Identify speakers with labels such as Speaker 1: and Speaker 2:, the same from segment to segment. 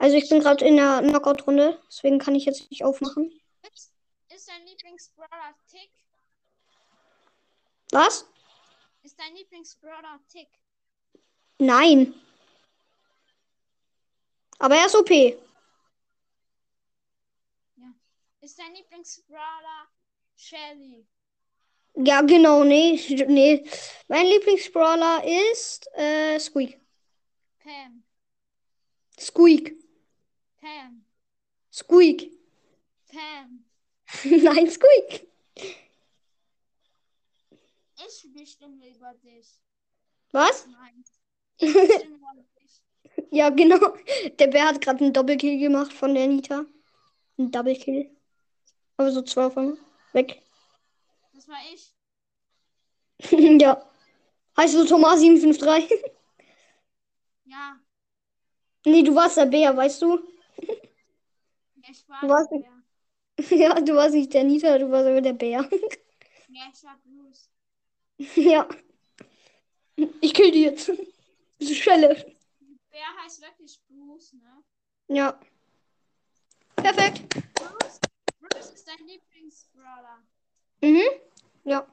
Speaker 1: Also ich bin gerade in der Knockout-Runde, deswegen kann ich jetzt nicht aufmachen.
Speaker 2: Ist, dein Lieblingsbrawler Tick?
Speaker 1: Was?
Speaker 2: Ist dein Lieblingsbrawler Tick?
Speaker 1: Nein. Aber er ist OP.
Speaker 2: Ist dein Lieblingsbrawler Shelly?
Speaker 1: Ja, genau, nee, nee. Mein Lieblingsbrawler ist äh, Squeak.
Speaker 2: Pam.
Speaker 1: Squeak.
Speaker 2: Pam.
Speaker 1: Squeak.
Speaker 2: Pam.
Speaker 1: Nein, Squeak.
Speaker 2: Ich bestimme über dich.
Speaker 1: Was?
Speaker 2: Nein. Ich bestimme über dich.
Speaker 1: Ja, genau. Der Bär hat gerade einen Doppelkill gemacht von der Nita. Ein Doublekill. Aber so zwei von weg.
Speaker 2: Das war ich.
Speaker 1: ja. Heißt du Thomas 753?
Speaker 2: Ja.
Speaker 1: nee, du warst der Bär, weißt du?
Speaker 2: Ich war
Speaker 1: Du warst
Speaker 2: der Bär.
Speaker 1: ja, du warst nicht der Nita, du warst aber der Bär.
Speaker 2: Ja, ich war Bruce.
Speaker 1: ja. Ich kill die jetzt. Diese Schelle.
Speaker 2: Bär heißt wirklich Bruce, ne?
Speaker 1: Ja. Perfekt.
Speaker 2: Bruce, Bruce ist dein Lieblingsbrawler.
Speaker 1: Mhm. Ja.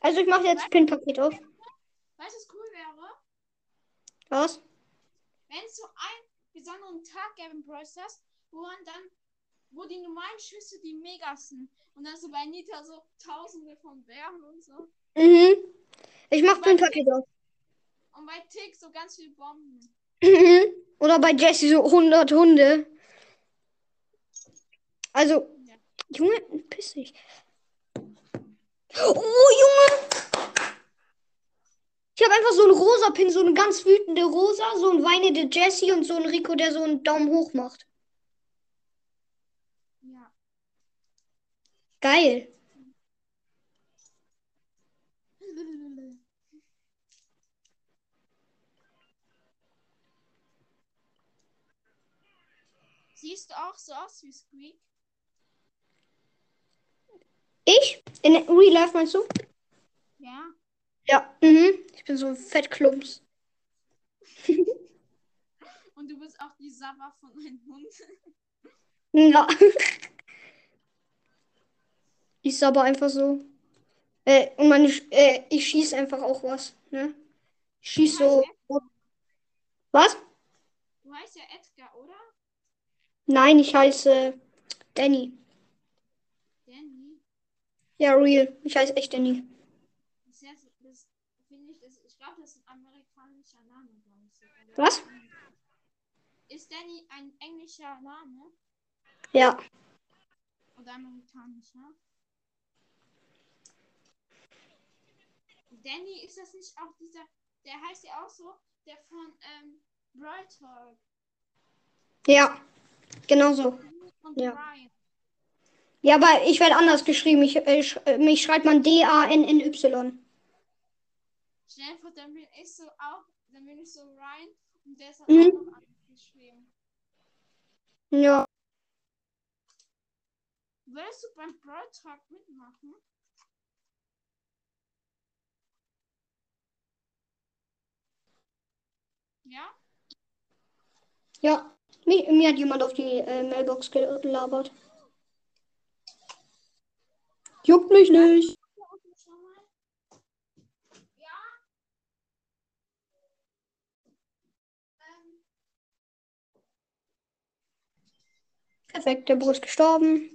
Speaker 1: Also ich mache jetzt Pin-Paket auf.
Speaker 2: Weißt du, was cool wäre?
Speaker 1: Was?
Speaker 2: Wenn es so einen besonderen Tag gäbe im Brawl Stars, wo man dann, wo die normalen Schüsse die Megas sind. Und dann so bei Nita so tausende von Bären und so.
Speaker 1: Mhm. Ich mach Pin-Paket auf.
Speaker 2: Und bei Tick so ganz viele Bomben.
Speaker 1: Mhm. Oder bei Jesse so 100 Hunde. Also,
Speaker 2: Ja.
Speaker 1: Junge, piss dich. Oh, Junge! Ich habe einfach so einen rosa Pin, so eine ganz wütende Rosa, so ein weinende Jessie und so ein Rico, der so einen Daumen hoch macht.
Speaker 2: Ja.
Speaker 1: Geil.
Speaker 2: Siehst du auch so aus wie Squeak?
Speaker 1: Ich? In Real Life meinst du?
Speaker 2: Ja.
Speaker 1: Ja. Mhm. Ich bin so ein Fettklumps.
Speaker 2: Und du bist auch die Saba von einem Hund.
Speaker 1: Ja. Ist aber einfach so. Äh, und meine, äh, ich schieß einfach auch was, ne? Ich schieß so. Was?
Speaker 2: Du heißt ja Edgar, oder?
Speaker 1: Nein, ich heiße Danny.
Speaker 2: Danny.
Speaker 1: Ja, real. Ich heiße echt Danny.
Speaker 2: Das, heißt, das finde ich, das, ich glaube, das ist ein amerikanischer Name, ich.
Speaker 1: Was?
Speaker 2: Ist Danny ein englischer Name
Speaker 1: Ja.
Speaker 2: oder amerikanischer? Danny, ist das nicht auch dieser, der heißt ja auch so, der von ähm, Brawl Talk
Speaker 1: Ja. Genau so. Ja.
Speaker 2: Brian.
Speaker 1: Ja, aber ich werde anders geschrieben. Ich, äh, sch äh, mich schreibt man D-A-N-N-Y.
Speaker 2: Schnell dann bin ich so auch, dann bin ich so Ryan und der ist halt
Speaker 1: Mhm.
Speaker 2: auch noch anders geschrieben.
Speaker 1: Ja.
Speaker 2: Willst du beim Brawl Talk mitmachen? Ja?
Speaker 1: Ja. Mir, mir hat jemand auf die äh, Mailbox gelabert. Juckt mich nicht.
Speaker 2: Ähm,
Speaker 1: Perfekt, der Bro ist gestorben.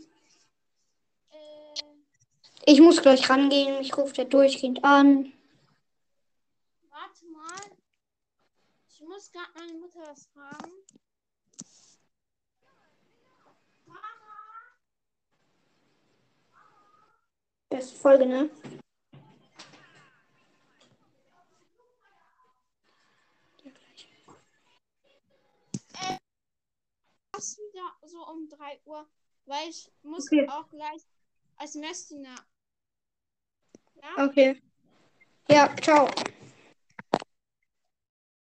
Speaker 2: äh,
Speaker 1: Ich muss gleich rangehen. Ich rufe der durchgehend an.
Speaker 2: Muss gerade meine Mutter was fragen.
Speaker 1: Beste Folge, ne?
Speaker 2: Erst wieder so um 3 Uhr, weil ich muss
Speaker 1: Okay.
Speaker 2: auch gleich als Messdiener. Ja?
Speaker 1: Okay. Ja, ciao.